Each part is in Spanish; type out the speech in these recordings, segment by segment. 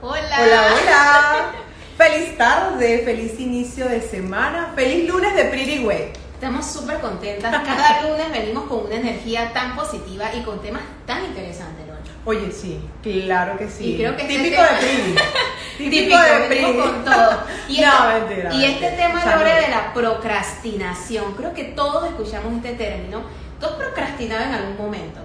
Hola. Hola, hola. Feliz tarde, feliz inicio de semana, feliz lunes de Pretty Way. Estamos súper contentas. Cada lunes venimos con una energía tan positiva y con temas tan interesantes, Loncho. Oye, sí, claro que sí. Y creo que este Típico de Pretty. Típico, con todo. Y, No, este, mentira, y este mentira. tema. Lore, de la procrastinación. Creo que todos escuchamos este término. ¿Tú has procrastinado en algún momento?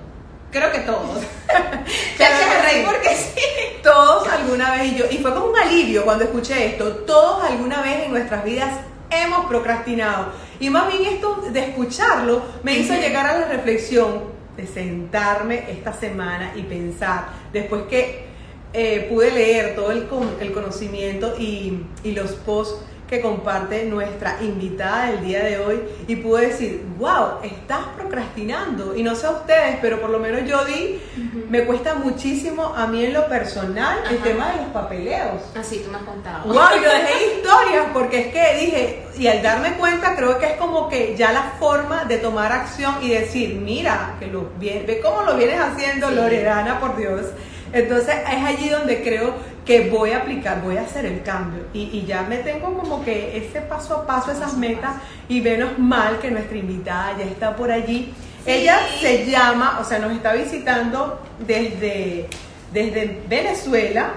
Creo que todos. Que reír sí. porque sí. Todos alguna vez, y yo, y fue como un alivio cuando escuché esto, todos alguna vez en nuestras vidas hemos procrastinado. Y más bien esto de escucharlo me hizo llegar a la reflexión de sentarme esta semana y pensar, después que eh, pude leer todo el, con- el conocimiento y, y los posts que comparte nuestra invitada del día de hoy y pude decir, wow, estás procrastinando. Y no sé a ustedes, pero por lo menos yo di, me cuesta muchísimo a mí en lo personal el tema de los papeleos. Así tú me has contado. Wow, yo dejé historias porque es que dije, y al darme cuenta creo que es como que ya la forma de tomar acción y decir, mira, que lo ve cómo lo vienes haciendo Sí. Loredana, por Dios. Entonces es allí donde creo que voy a aplicar, voy a hacer el cambio. Y, y ya me tengo como que ese paso a paso, esas metas, y menos mal que nuestra invitada ya está por allí. Sí. Ella se llama, o sea, nos está visitando desde, desde Venezuela.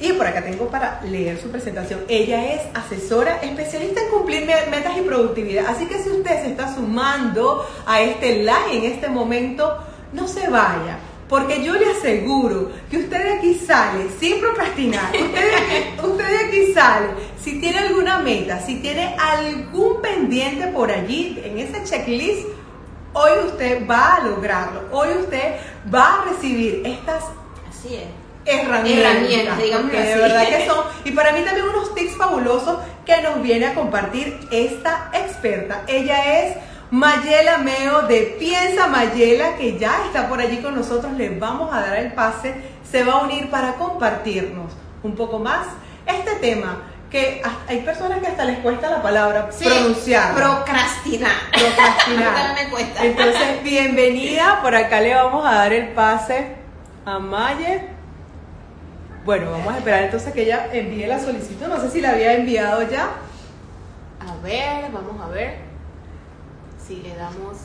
Y por acá tengo para leer su presentación. Ella es asesora especialista en cumplir me- metas y productividad. Así que si usted se está sumando a este live en este momento, no se vaya. Porque yo le aseguro que usted de aquí sale sin procrastinar. Usted de aquí, usted de aquí sale. Si tiene alguna meta, si tiene algún pendiente por allí en ese checklist, hoy usted va a lograrlo. Hoy usted va a recibir estas Así es. herramientas, Herramientas, porque de verdad que son y para mí también unos tips fabulosos que nos viene a compartir esta experta ella es Mayela Meo de Piensa Mayela que ya está por allí con nosotros le vamos a dar el pase se va a unir para compartirnos un poco más este tema que hay personas que hasta les cuesta la palabra Sí, pronunciar Procrastinar. procrastinar. Me cuesta. Entonces, bienvenida. Por acá le vamos a dar el pase a Maye. Bueno, vamos a esperar entonces que ella envíe la solicitud. No sé si la había enviado ya. A ver, vamos a ver. Si le damos.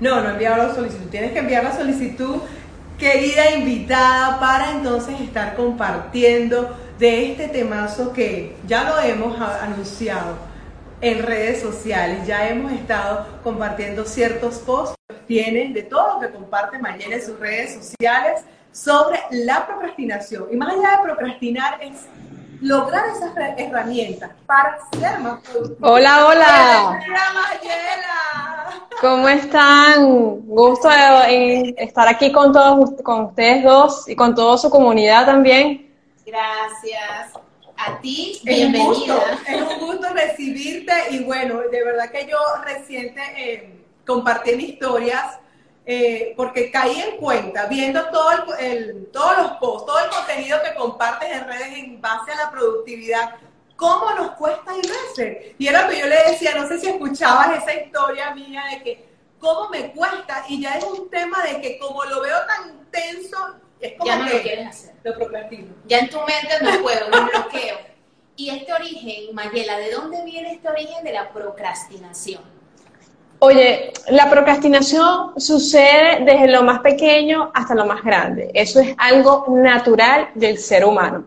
No, no ha enviado la solicitud. Tienes que enviar la solicitud, querida invitada, para entonces estar compartiendo de este temazo que ya lo hemos anunciado en redes sociales. Ya hemos estado compartiendo ciertos posts tienen de todo lo que comparte Mayela en sus redes sociales sobre la procrastinación. Y más allá de procrastinar es lograr esas herramientas para ser más productivo. Hola, hola. Mayela! ¿Cómo están? Gusto en estar aquí con todos con ustedes dos y con toda su comunidad también. Gracias. A ti, Es un bienvenida. gusto, es un gusto recibirte y bueno, de verdad que yo reciente eh, compartí en historias eh, porque caí en cuenta viendo todo el, el- todos los posts, todo el contenido que compartes en redes en base a la productividad, cómo nos cuesta y veces. Y era lo que yo le decía, no sé si escuchabas esa historia mía de que cómo me cuesta y ya es un tema de que como lo veo tan intenso, es como Ya no que lo quieres hacer. lo procrastino. Ya en tu mente no puedo, me bloqueo. Y este origen, Mayela, ¿de dónde viene este origen de la procrastinación? Oye, la procrastinación sucede desde lo más pequeño hasta lo más grande. Eso es algo natural del ser humano.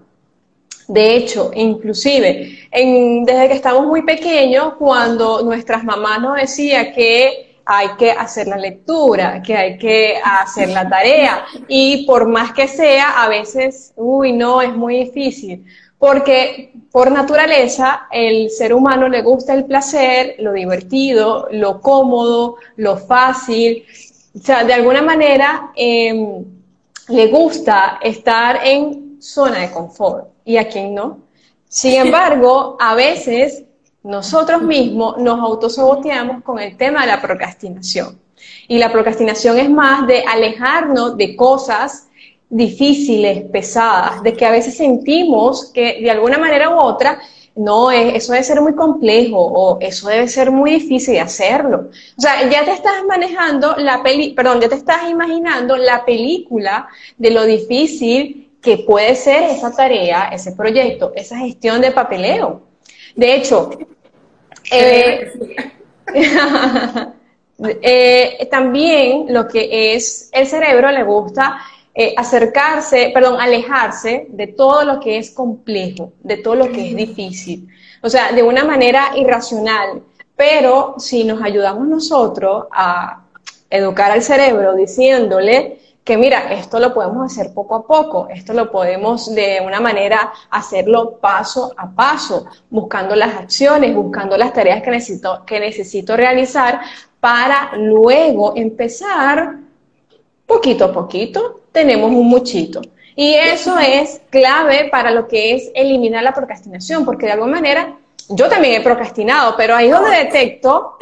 De hecho, inclusive, en- desde que estamos muy pequeños, cuando nuestras mamás nos decían que hay que hacer la lectura, que hay que hacer la tarea, y por más que sea, a veces, uy, no, es muy difícil, porque por naturaleza el ser humano le gusta el placer, lo divertido, lo cómodo, lo fácil, o sea, de alguna manera em, le gusta estar en zona de confort. ¿Y a quién no? Sin embargo, a veces nosotros mismos nos autosaboteamos con el tema de la procrastinación. Y la procrastinación es más de alejarnos de cosas difíciles, pesadas, de que a veces sentimos que de alguna manera u otra, no, es- eso debe ser muy complejo o eso debe ser muy difícil de hacerlo. O sea, ya te estás manejando la peli, perdón, ya te estás imaginando la película de lo difícil que puede ser esa tarea, ese proyecto, esa gestión de papeleo. De hecho, eh, eh, también lo que es el cerebro le gusta eh, acercarse, perdón, alejarse de todo lo que es complejo, de todo lo que es difícil. O sea, de una manera irracional. Pero si nos ayudamos nosotros a educar al cerebro diciéndole que mira, esto lo podemos hacer poco a poco, esto lo podemos de una manera hacerlo paso a paso, buscando las acciones, buscando las tareas que necesito, que necesito realizar para luego empezar poquito a poquito, tenemos un muchito. Y eso es clave para lo que es eliminar la procrastinación, porque de alguna manera yo también he procrastinado, pero ahí donde detecto,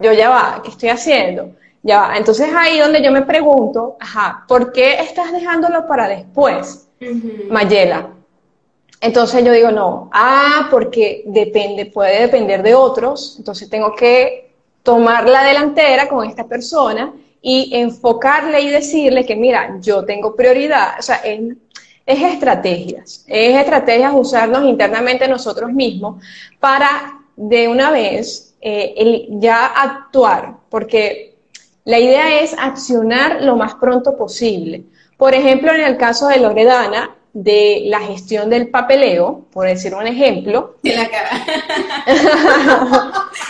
yo ya va, ¿qué estoy haciendo? Ya va. Entonces ahí donde yo me pregunto, ajá, ¿por qué estás dejándolo para después, Mayela? Entonces yo digo, no, ah, porque depende, puede depender de otros, entonces tengo que tomar la delantera con esta persona y enfocarle y decirle que, mira, yo tengo prioridad, o sea, es, estrategias, es estrategias usarnos internamente nosotros mismos para de una vez eh, ya actuar, porque la idea es accionar lo más pronto posible. Por ejemplo, en el caso de Loredana, de la gestión del papeleo, por decir un ejemplo. De la cara.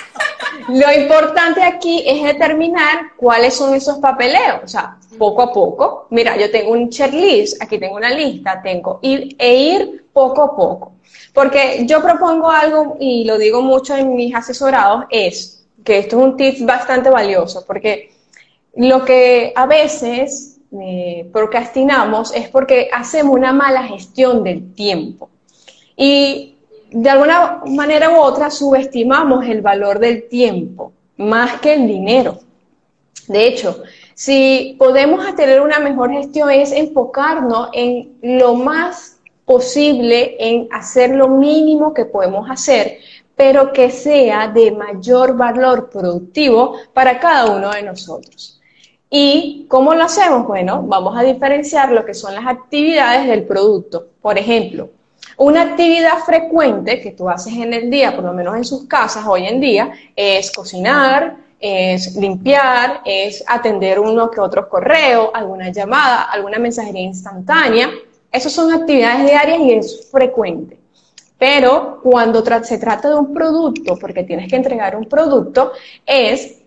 Lo importante aquí es determinar cuáles son esos papeleos, o sea, poco a poco. Mira, yo tengo un checklist, aquí tengo una lista, tengo ir e ir poco a poco. Porque yo propongo algo y lo digo mucho en mis asesorados es que esto es un tip bastante valioso porque lo que a veces eh, procrastinamos es porque hacemos una mala gestión del tiempo. Y de alguna manera u otra subestimamos el valor del tiempo más que el dinero. De hecho, si podemos tener una mejor gestión es enfocarnos en lo más posible, en hacer lo mínimo que podemos hacer, pero que sea de mayor valor productivo para cada uno de nosotros. ¿Y cómo lo hacemos? Bueno, vamos a diferenciar lo que son las actividades del producto. Por ejemplo, una actividad frecuente que tú haces en el día, por lo menos en sus casas hoy en día, es cocinar, es limpiar, es atender uno que otro correo, alguna llamada, alguna mensajería instantánea. Esas son actividades diarias y es frecuente. Pero cuando se trata de un producto, porque tienes que entregar un producto, es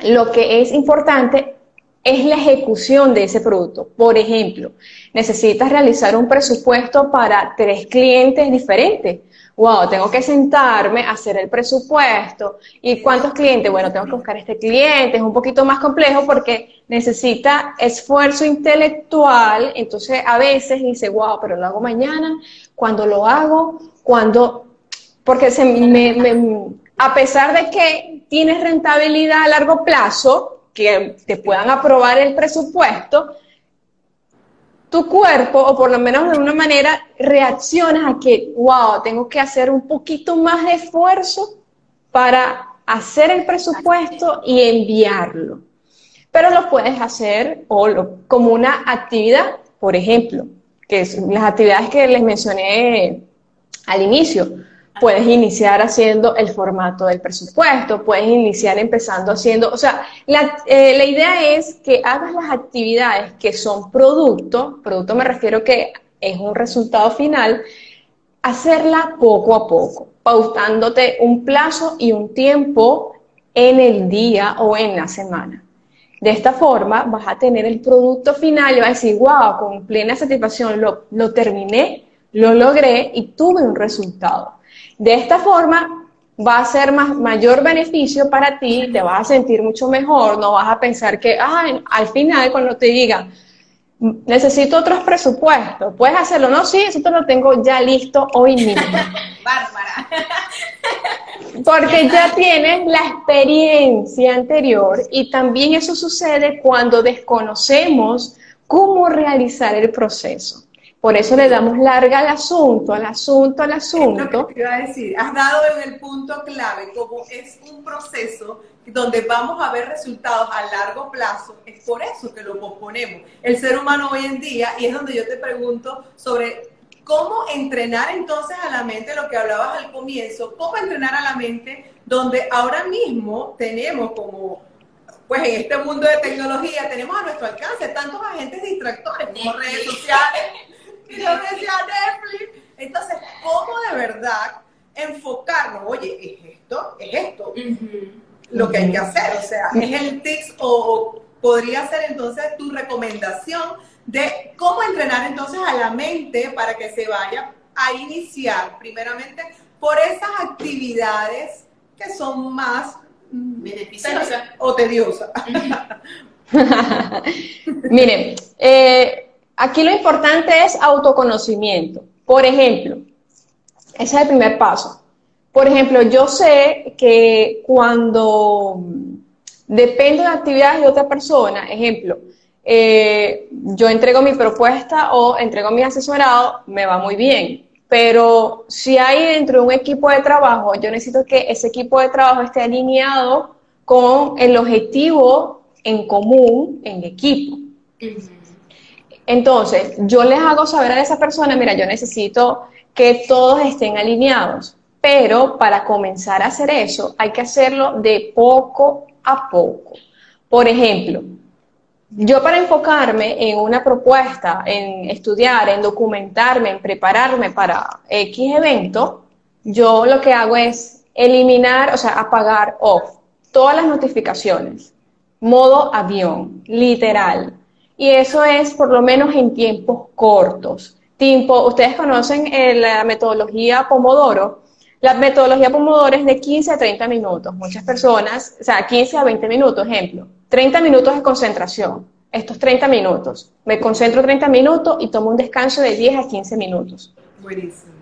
lo que es importante es la ejecución de ese producto. Por ejemplo, necesitas realizar un presupuesto para tres clientes diferentes. Wow, tengo que sentarme, hacer el presupuesto. ¿Y cuántos clientes? Bueno, tengo que buscar este cliente. Es un poquito más complejo porque necesita esfuerzo intelectual. Entonces, a veces dice, wow, pero lo hago mañana. Cuando lo hago, cuando. Porque se me, a pesar de que tienes rentabilidad a largo plazo, que te puedan aprobar el presupuesto, tu cuerpo, o por lo menos de una manera, reaccionas a que, wow, tengo que hacer un poquito más de esfuerzo para hacer el presupuesto y enviarlo. Pero lo puedes hacer o como una actividad, por ejemplo, que son las actividades que les mencioné al inicio. Puedes iniciar haciendo el formato del presupuesto, puedes iniciar empezando haciendo, o sea, la, eh, la idea es que hagas las actividades que son producto, producto me refiero que es un resultado final, hacerla poco a poco, pautándote un plazo y un tiempo en el día o en la semana. De esta forma vas a tener el producto final y vas a decir, wow, con plena satisfacción lo, lo terminé, lo logré y tuve un resultado. De esta forma va a ser más, mayor beneficio para ti, te vas a sentir mucho mejor, no vas a pensar que al final cuando te digan, necesito otros presupuestos, puedes hacerlo, no, sí, eso te lo tengo ya listo hoy mismo. Bárbara. Porque ya tienes la experiencia anterior y también eso sucede cuando desconocemos cómo realizar el proceso. Por eso le damos larga al asunto, al asunto, al asunto. Es lo que te iba a decir, has dado en el punto clave, como es un proceso donde vamos a ver resultados a largo plazo, es por eso que lo posponemos. El ser humano hoy en día, y es donde yo te pregunto sobre cómo entrenar entonces a la mente, lo que hablabas al comienzo, cómo entrenar a la mente, donde ahora mismo tenemos como pues en este mundo de tecnología tenemos a nuestro alcance tantos agentes distractores como redes sociales, y yo decía Netflix. Entonces, ¿cómo de verdad enfocarnos? Oye, ¿es esto? ¿Es esto? Lo que hay que hacer. O sea, es el tips o, podría ser entonces tu recomendación de cómo entrenar entonces a la mente para que se vaya a iniciar primeramente por esas actividades que son más beneficiosa o tediosa. Miren, eh, aquí lo importante es autoconocimiento. Por ejemplo, ese es el primer paso. Por ejemplo, yo sé que cuando dependo de actividades de otra persona, ejemplo, eh, yo entrego mi propuesta o entrego mi asesorado, me va muy bien pero si hay dentro de un equipo de trabajo, yo necesito que ese equipo de trabajo esté alineado con el objetivo en común en equipo. Entonces, yo les hago saber a esa persona, mira, yo necesito que todos estén alineados, pero para comenzar a hacer eso hay que hacerlo de poco a poco. Por ejemplo, yo para enfocarme en una propuesta, en estudiar, en documentarme, en prepararme para X evento, yo lo que hago es eliminar, o sea, apagar off todas las notificaciones, modo avión, literal. Y eso es por lo menos en tiempos cortos. Tiempo, ustedes conocen eh, la metodología Pomodoro. La metodología Pomodoro es de 15 a 30 minutos. Muchas personas, o sea, 15 a 20 minutos, ejemplo. 30 minutos de concentración, estos 30 minutos. Me concentro 30 minutos y tomo un descanso de 10 a 15 minutos. Buenísimo.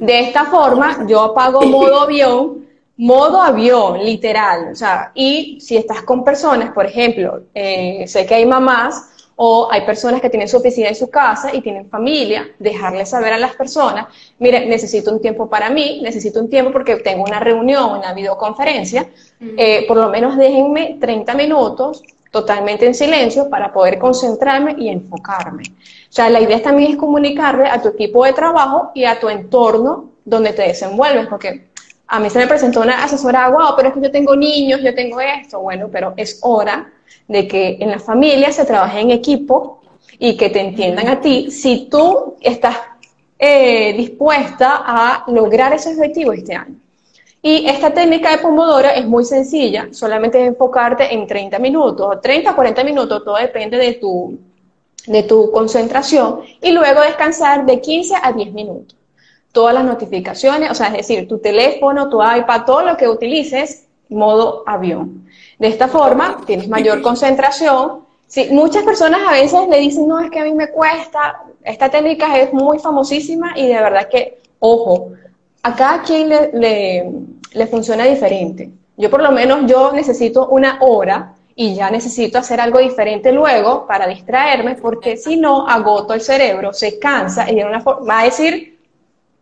De esta forma, yo apago modo avión, modo avión, literal. O sea, y si estás con personas, por ejemplo, eh, sé que hay mamás o hay personas que tienen su oficina en su casa y tienen familia, dejarles saber a las personas, mire, necesito un tiempo para mí, necesito un tiempo porque tengo una reunión, una videoconferencia, eh, por lo menos déjenme 30 minutos totalmente en silencio para poder concentrarme y enfocarme. O sea, la idea también es comunicarle a tu equipo de trabajo y a tu entorno donde te desenvuelves, porque a mí se me presentó una asesora, wow, pero es que yo tengo niños, yo tengo esto, bueno, pero es hora de que en la familia se trabaje en equipo y que te entiendan a ti si tú estás eh, dispuesta a lograr ese objetivo este año. Y esta técnica de Pomodoro es muy sencilla, solamente es enfocarte en 30 minutos, 30 o 40 minutos, todo depende de tu, de tu concentración, y luego descansar de 15 a 10 minutos. Todas las notificaciones, o sea, es decir, tu teléfono, tu iPad, todo lo que utilices, modo avión. De esta forma, tienes mayor concentración. Sí, muchas personas a veces le dicen, no, es que a mí me cuesta. Esta técnica es muy famosísima y de verdad que, ojo, a cada quien le, le, funciona diferente. Yo por lo menos yo necesito una hora y ya necesito hacer algo diferente luego para distraerme, porque si no, agoto el cerebro, se cansa y de una forma, va a decir,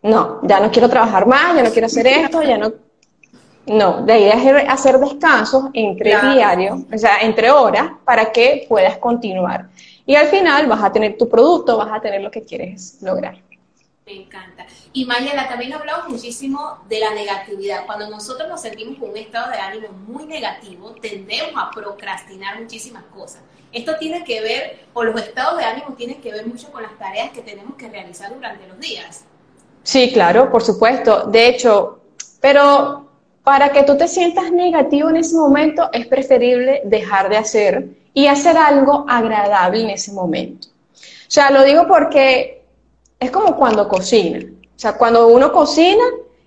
no, ya no quiero trabajar más, ya no quiero hacer esto, ya no... No, de ahí es hacer descansos entre diarios, o sea, entre horas, para que puedas continuar. Y al final vas a tener tu producto, vas a tener lo que quieres lograr. Me encanta. Y Mayela, también hablamos muchísimo de la negatividad. Cuando nosotros nos sentimos con un estado de ánimo muy negativo, tendemos a procrastinar muchísimas cosas. Esto tiene que ver, o los estados de ánimo tienen que ver mucho con las tareas que tenemos que realizar durante los días. Sí, claro, por supuesto. De hecho, pero para que tú te sientas negativo en ese momento, es preferible dejar de hacer y hacer algo agradable en ese momento. O sea, lo digo porque es como cuando cocina. O sea, cuando uno cocina,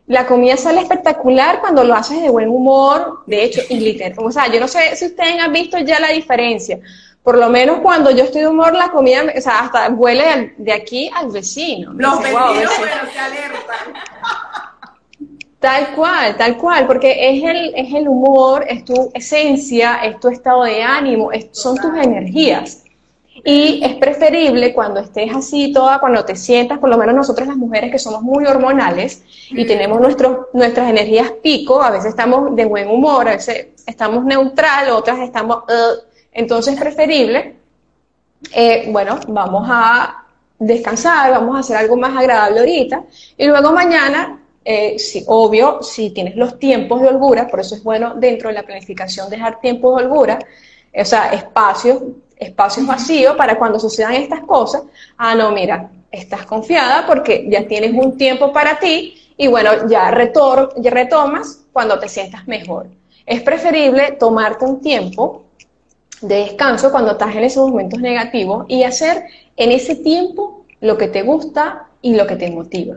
la comida sale espectacular cuando lo haces de buen humor, de hecho, y literal. O sea, yo no sé si ustedes han visto ya la diferencia. Por lo menos cuando yo estoy de humor, la comida, o sea, hasta huele de aquí al vecino. Los vecinos, se alertan. Tal cual, tal cual, porque es el, es el humor, es tu esencia, es tu estado de ánimo, son tus energías. Y es preferible cuando estés así toda, cuando te sientas, por lo menos nosotros las mujeres que somos muy hormonales y tenemos nuestros, nuestras energías pico, a veces estamos de buen humor, a veces estamos neutral, otras estamos... Uh, entonces es preferible, eh, bueno, vamos a descansar, vamos a hacer algo más agradable ahorita y luego mañana eh, obvio, si tienes los tiempos de holgura, por eso es bueno dentro de la planificación dejar tiempos de holgura, o sea, espacios, espacios vacíos para cuando sucedan estas cosas. Ah, no, mira, estás confiada porque ya tienes un tiempo para ti y bueno, ya, retor ya retomas cuando te sientas mejor. Es preferible tomarte un tiempo de descanso cuando estás en esos momentos negativos y hacer en ese tiempo lo que te gusta y lo que te motiva.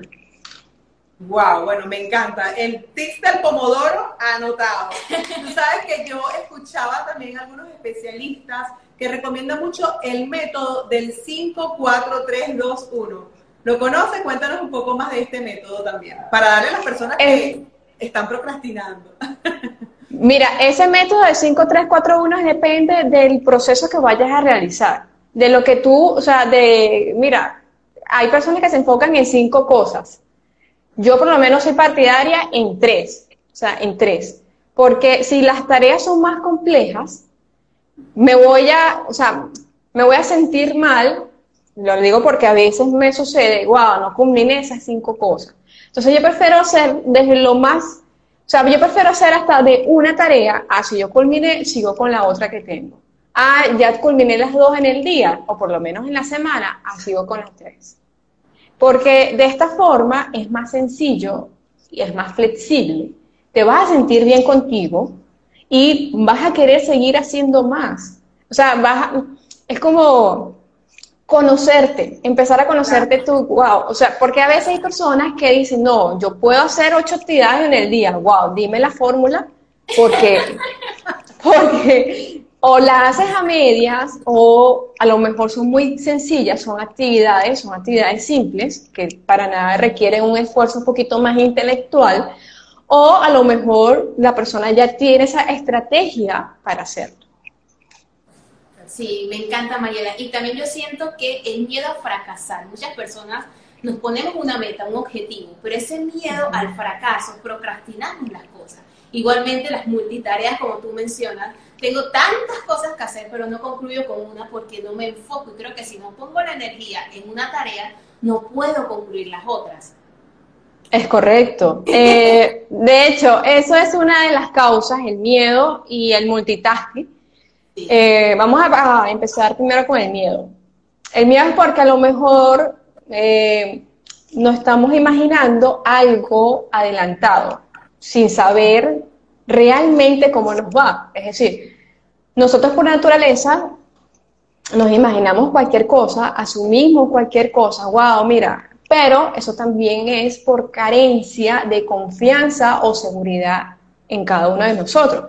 Wow, bueno, me encanta. El tic del pomodoro anotado. Tú sabes que yo escuchaba también algunos especialistas que recomiendan mucho el método del 5-4-3-2-1. ¿Lo conoces? Cuéntanos un poco más de este método también, para darle a las personas que eh, están procrastinando. Mira, ese método del 5-3-4-1 depende del proceso que vayas a realizar. De lo que tú, o sea, de, mira, hay personas que se enfocan en cinco cosas yo por lo menos soy partidaria en tres, o sea, en tres. Porque si las tareas son más complejas, me voy a, o sea, me voy a sentir mal, lo digo porque a veces me sucede, wow, no culminé esas cinco cosas. Entonces yo prefiero hacer desde lo más, o sea, yo prefiero hacer hasta de una tarea, ah, si yo culminé, sigo con la otra que tengo. Ah, ya culminé las dos en el día, o por lo menos en la semana, ah, sigo con las tres. Porque de esta forma es más sencillo y es más flexible. Te vas a sentir bien contigo y vas a querer seguir haciendo más. O sea, vas es como conocerte, empezar a conocerte tú, wow, o sea, porque a veces hay personas que dicen, no, yo puedo hacer ocho actividades en el día, wow, dime la fórmula, porque, porque o las haces a medias o a lo mejor son muy sencillas, son actividades, son actividades simples que para nada requieren un esfuerzo un poquito más intelectual o a lo mejor la persona ya tiene esa estrategia para hacerlo. Sí, me encanta Mayela. Y también yo siento que el miedo a fracasar, muchas personas nos ponemos una meta, un objetivo, pero ese miedo al fracaso, procrastinamos las cosas. Igualmente las multitareas, como tú mencionas, tengo tantas cosas que hacer, pero no concluyo con una porque no me enfoco. Y creo que si no pongo la energía en una tarea, no puedo concluir las otras. Es correcto. Eh, de hecho, eso es una de las causas, el miedo y el multitasking. Eh, vamos a, empezar primero con el miedo. El miedo es porque a lo mejor eh, no estamos imaginando algo adelantado, sin saber realmente cómo nos va. Es decir, nosotros por naturaleza nos imaginamos cualquier cosa, asumimos cualquier cosa, wow, mira, pero eso también es por carencia de confianza o seguridad en cada uno de nosotros.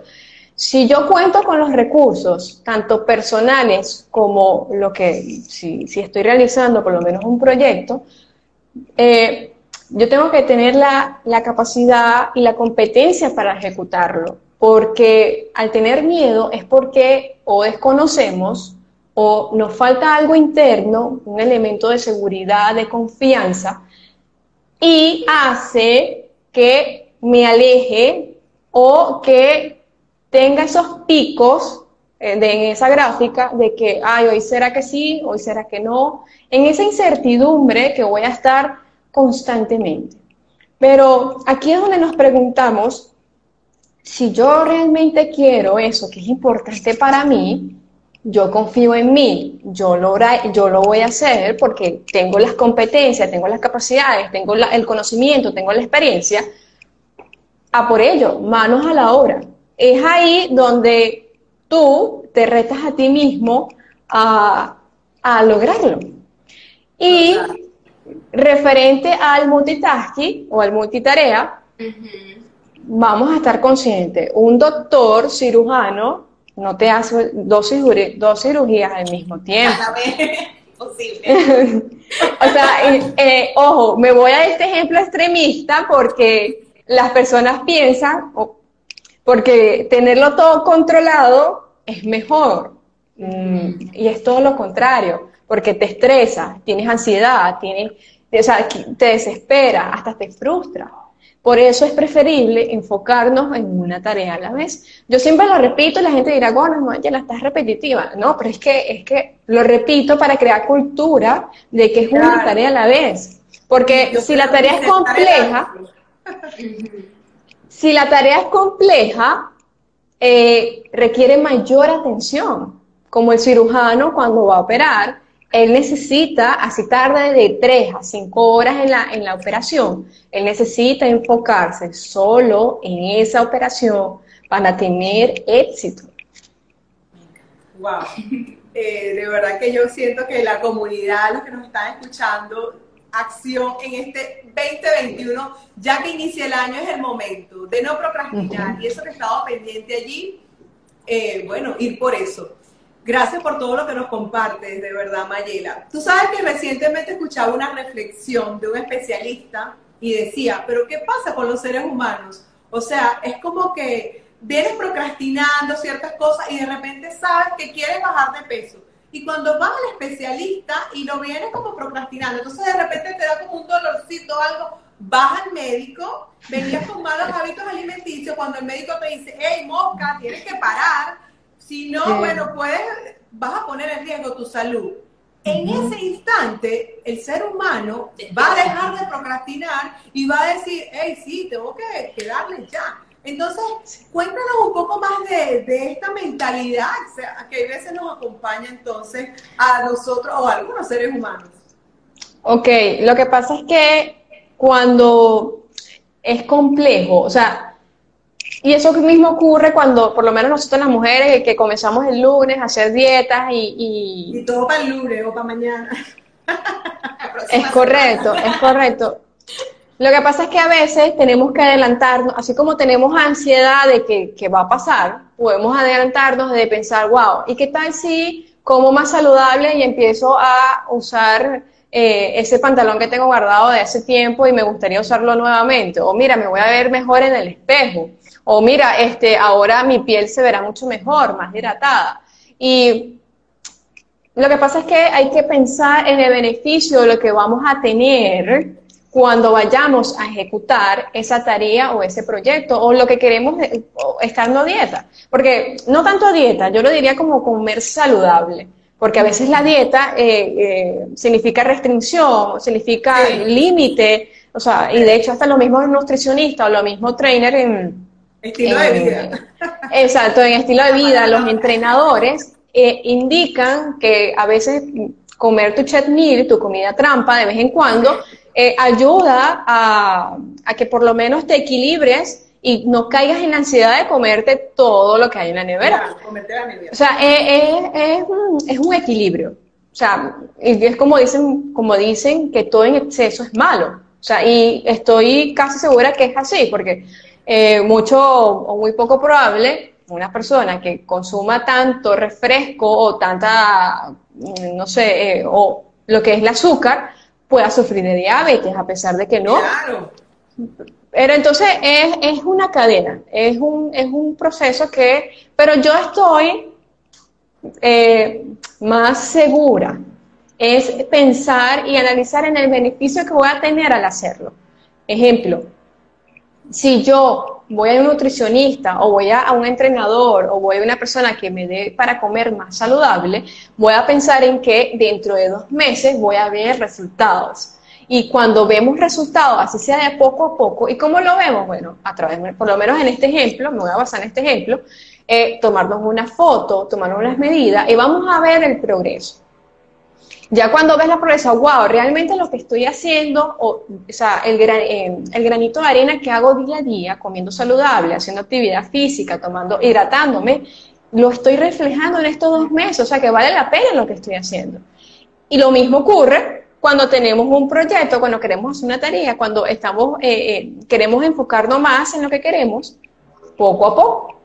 Si yo cuento con los recursos, tanto personales como lo que, si, estoy realizando por lo menos un proyecto, eh, yo tengo que tener la, capacidad y la competencia para ejecutarlo, porque al tener miedo es porque o desconocemos o nos falta algo interno, un elemento de seguridad, de confianza, y hace que me aleje o que tenga esos picos eh, de, en esa gráfica de que, ay, hoy será que sí, hoy será que no, en esa incertidumbre que voy a estar constantemente. Pero aquí es donde nos preguntamos si yo realmente quiero eso que es importante para mí, yo confío en mí, yo lo, yo lo voy a hacer porque tengo las competencias, tengo las capacidades, tengo el conocimiento, tengo la experiencia, a por ello, manos a la obra. Es ahí donde tú te retas a ti mismo a, a lograrlo. Y referente al multitasking o al multitarea, vamos a estar conscientes. Un doctor cirujano no te hace dos, cirugías al mismo tiempo. Posible. o sea, eh, ojo, me voy a este ejemplo extremista porque las personas piensan, porque tenerlo todo controlado es mejor. Mm, y es todo lo contrario, porque te estresa, tienes ansiedad, tienes, o sea, te desespera, hasta te frustra. Por eso es preferible enfocarnos en una tarea a la vez. Yo siempre lo repito y la gente dirá, bueno, ya la estás repetitiva. No, pero es que, es que lo repito para crear cultura de que es una tarea a la vez. Porque si la tarea es compleja, si la tarea es compleja, eh, requiere mayor atención. Como el cirujano cuando va a operar, él necesita, así tarde de 3 a 5 horas en la, en la operación, él necesita enfocarse solo en esa operación para tener éxito. Wow. Eh, de verdad que yo siento que la comunidad, los que nos están escuchando, acción en este 2021, ya que inicia el año, es el momento de no procrastinar. Y eso que estaba pendiente allí, eh, bueno, ir por eso. Gracias por todo lo que nos compartes, de verdad, Mayela. Tú sabes que recientemente escuchaba una reflexión de un especialista y decía, pero ¿qué pasa con los seres humanos? O sea, es como que vienes procrastinando ciertas cosas y de repente sabes que quieres bajar de peso. Y cuando vas al especialista y lo vienes como procrastinando, entonces de repente te da como un dolorcito algo, vas al médico, venías con malos hábitos alimenticios, cuando el médico te dice, hey, mosca, tienes que parar, si no, bueno, puedes, vas a poner en riesgo tu salud. En ese instante, el ser humano va a dejar de procrastinar y va a decir, hey, sí, tengo que, que darle ya. Entonces, cuéntanos un poco más de, de esta mentalidad que a veces nos acompaña entonces a nosotros o a algunos seres humanos. Ok, lo que pasa es que cuando es complejo, o sea, y eso mismo ocurre cuando, por lo menos nosotros las mujeres, que comenzamos el lunes a hacer dietas y... Y, todo para el lunes o para mañana. es correcto, es correcto. Lo que pasa es que a veces tenemos que adelantarnos, así como tenemos ansiedad de que, que va a pasar, podemos adelantarnos de pensar, wow, ¿y qué tal si como más saludable y empiezo a usar eh, ese pantalón que tengo guardado de hace tiempo y me gustaría usarlo nuevamente? O mira, me voy a ver mejor en el espejo o mira, este, ahora mi piel se verá mucho mejor, más hidratada. Y lo que pasa es que hay que pensar en el beneficio de lo que vamos a tener cuando vayamos a ejecutar esa tarea o ese proyecto o lo que queremos estando a dieta. Porque no tanto a dieta, yo lo diría como comer saludable. Porque a veces la dieta eh, eh, significa restricción, significa límite, o sea, y de hecho hasta los mismos nutricionistas o los mismos trainers en, Estilo de vida. Exacto, en estilo de vida, los entrenadores eh, indican que a veces comer tu chat meal, tu comida trampa de vez en cuando, eh, ayuda a, que por lo menos te equilibres y no caigas en la ansiedad de comerte todo lo que hay en la nevera. O sea, es, un, equilibrio. O sea, es como dicen, como dicen que todo en exceso es malo. O sea, y estoy casi segura que es así, porque eh, mucho o muy poco probable una persona que consuma tanto refresco o tanta, mm, no sé, eh, o lo que es el azúcar, pueda sufrir de diabetes, a pesar de que no. Claro. Pero entonces es, es una cadena, es un, es un proceso que, pero yo estoy eh, más segura, es pensar y analizar en el beneficio que voy a tener al hacerlo. Ejemplo, si yo voy a un nutricionista o voy a, un entrenador o voy a una persona que me dé para comer más saludable, voy a pensar en que dentro de dos meses voy a ver resultados. Y cuando vemos resultados, así sea de poco a poco, ¿y cómo lo vemos? Bueno, a través, por lo menos en este ejemplo, me voy a basar en este ejemplo, eh, tomarnos una foto, tomarnos unas medidas y vamos a ver el progreso. Ya cuando ves la progresa, wow, realmente lo que estoy haciendo, o, sea, el, eh, el granito de arena que hago día a día, comiendo saludable, haciendo actividad física, tomando, hidratándome, lo estoy reflejando en estos dos meses, o sea que vale la pena lo que estoy haciendo. Y lo mismo ocurre cuando tenemos un proyecto, cuando queremos hacer una tarea, cuando estamos, eh, eh, queremos enfocarnos más en lo que queremos, poco a poco.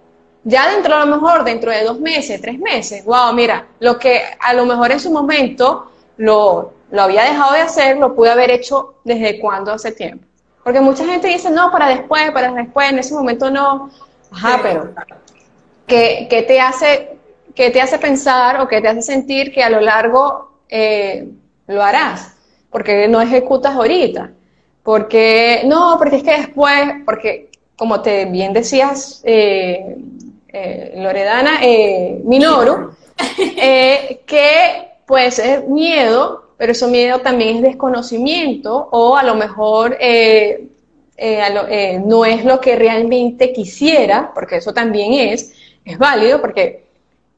Ya dentro, a lo mejor, dentro de dos meses, tres meses, wow, mira, lo que a lo mejor en su momento lo, lo había dejado de hacer, lo pude haber hecho desde cuando hace tiempo. Porque mucha gente dice, no, para después, para después, en ese momento no. Ajá, pero ¿qué, te hace ¿qué te hace pensar o qué te hace sentir que a lo largo eh, lo harás? Porque no ejecutas ahorita. Porque, no, porque es que después, porque como te bien decías, eh, eh, Loredana, eh, Minoru, que puede ser miedo, pero ese miedo también es desconocimiento o a lo mejor eh, eh, eh, no es lo que realmente quisiera, porque eso también es, es válido, porque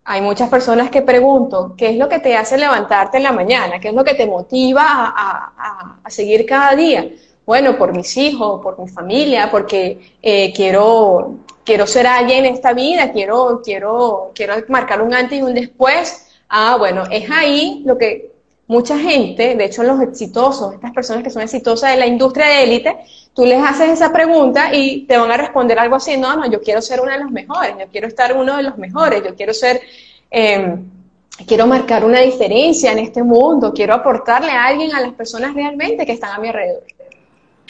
hay muchas personas que preguntan, ¿qué es lo que te hace levantarte en la mañana? ¿Qué es lo que te motiva a, a- a- a seguir cada día? Bueno, por mis hijos, por mi familia, porque eh, quiero, quiero ser alguien en esta vida, quiero, quiero, quiero marcar un antes y un después. Ah, bueno, es ahí lo que mucha gente, de hecho los exitosos, estas personas que son exitosas de la industria de élite, tú les haces esa pregunta y te van a responder algo así, no, no, yo quiero ser uno de los mejores, yo quiero estar uno de los mejores, yo quiero ser, eh, quiero marcar una diferencia en este mundo, quiero aportarle a alguien, a las personas realmente que están a mi alrededor.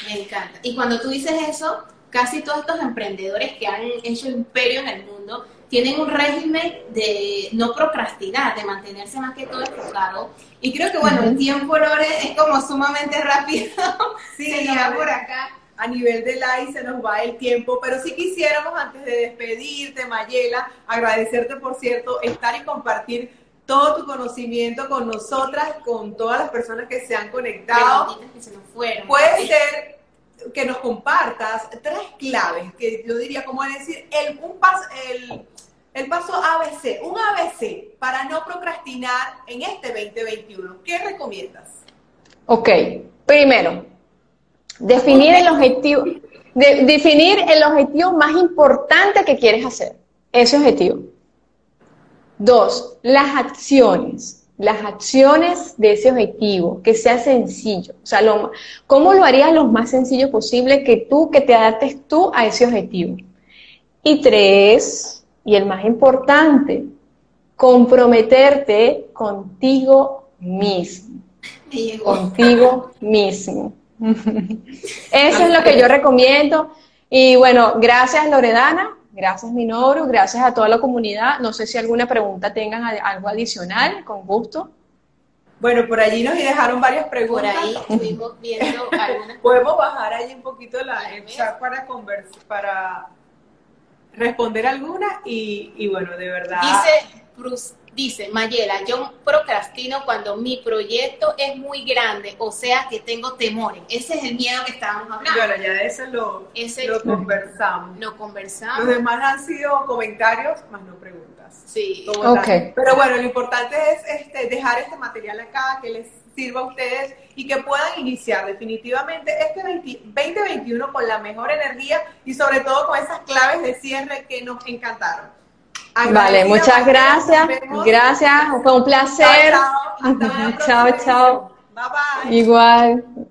Me encanta. Y cuando tú dices eso, casi todos estos emprendedores que han hecho imperios en el mundo tienen un régimen de no procrastinar, de mantenerse más que todo enfocado. Y creo que, bueno, el tiempo, Lore, es como sumamente rápido. Sí, ya por acá. A nivel de live se nos va el tiempo, pero sí quisiéramos antes de despedirte, Mayela, agradecerte por cierto estar y compartir todo tu conocimiento con nosotras, con todas las personas que se han conectado. Que se nos fueron. Puede ser que nos compartas tres claves que yo diría, como decir, el, un paso, el, el paso ABC, un ABC para no procrastinar en este 2021. ¿Qué recomiendas? Ok, primero, definir el objetivo, de- definir el objetivo más importante que quieres hacer, ese objetivo. Dos, las acciones, las acciones de ese objetivo, que sea sencillo. O sea, ¿cómo lo harías lo más sencillo posible que tú, que te adaptes tú a ese objetivo? Y tres, y el más importante, comprometerte contigo mismo contigo mismo. Eso es lo que yo recomiendo. Y bueno, gracias Loredana, gracias Minoru, gracias a toda la comunidad. No sé si alguna pregunta tengan algo adicional, con gusto. Bueno, por allí nos dejaron varias Por preguntas. ahí estuvimos viendo algunas Podemos bajar ahí un poquito la, el chat para, convers para responder algunas y, y bueno, de verdad. Dice, Bruce, dice Mayela, yo procrastino cuando mi proyecto es muy grande, o sea que tengo temores. Ese es el miedo que estábamos hablando. bueno, ya eso lo, Ese- lo conversamos. Lo conversamos. Los demás han sido comentarios, más no preguntas. Sí. como Ok. tal. Pero bueno, lo importante es este, dejar este material acá, que les sirva a ustedes y que puedan iniciar definitivamente este 20 2021 con la mejor energía y sobre todo con esas claves de cierre que nos encantaron. Vale, muchas gracias. Gracias, fue un placer. Chao, chao. Chao, chao. Bye bye. Igual.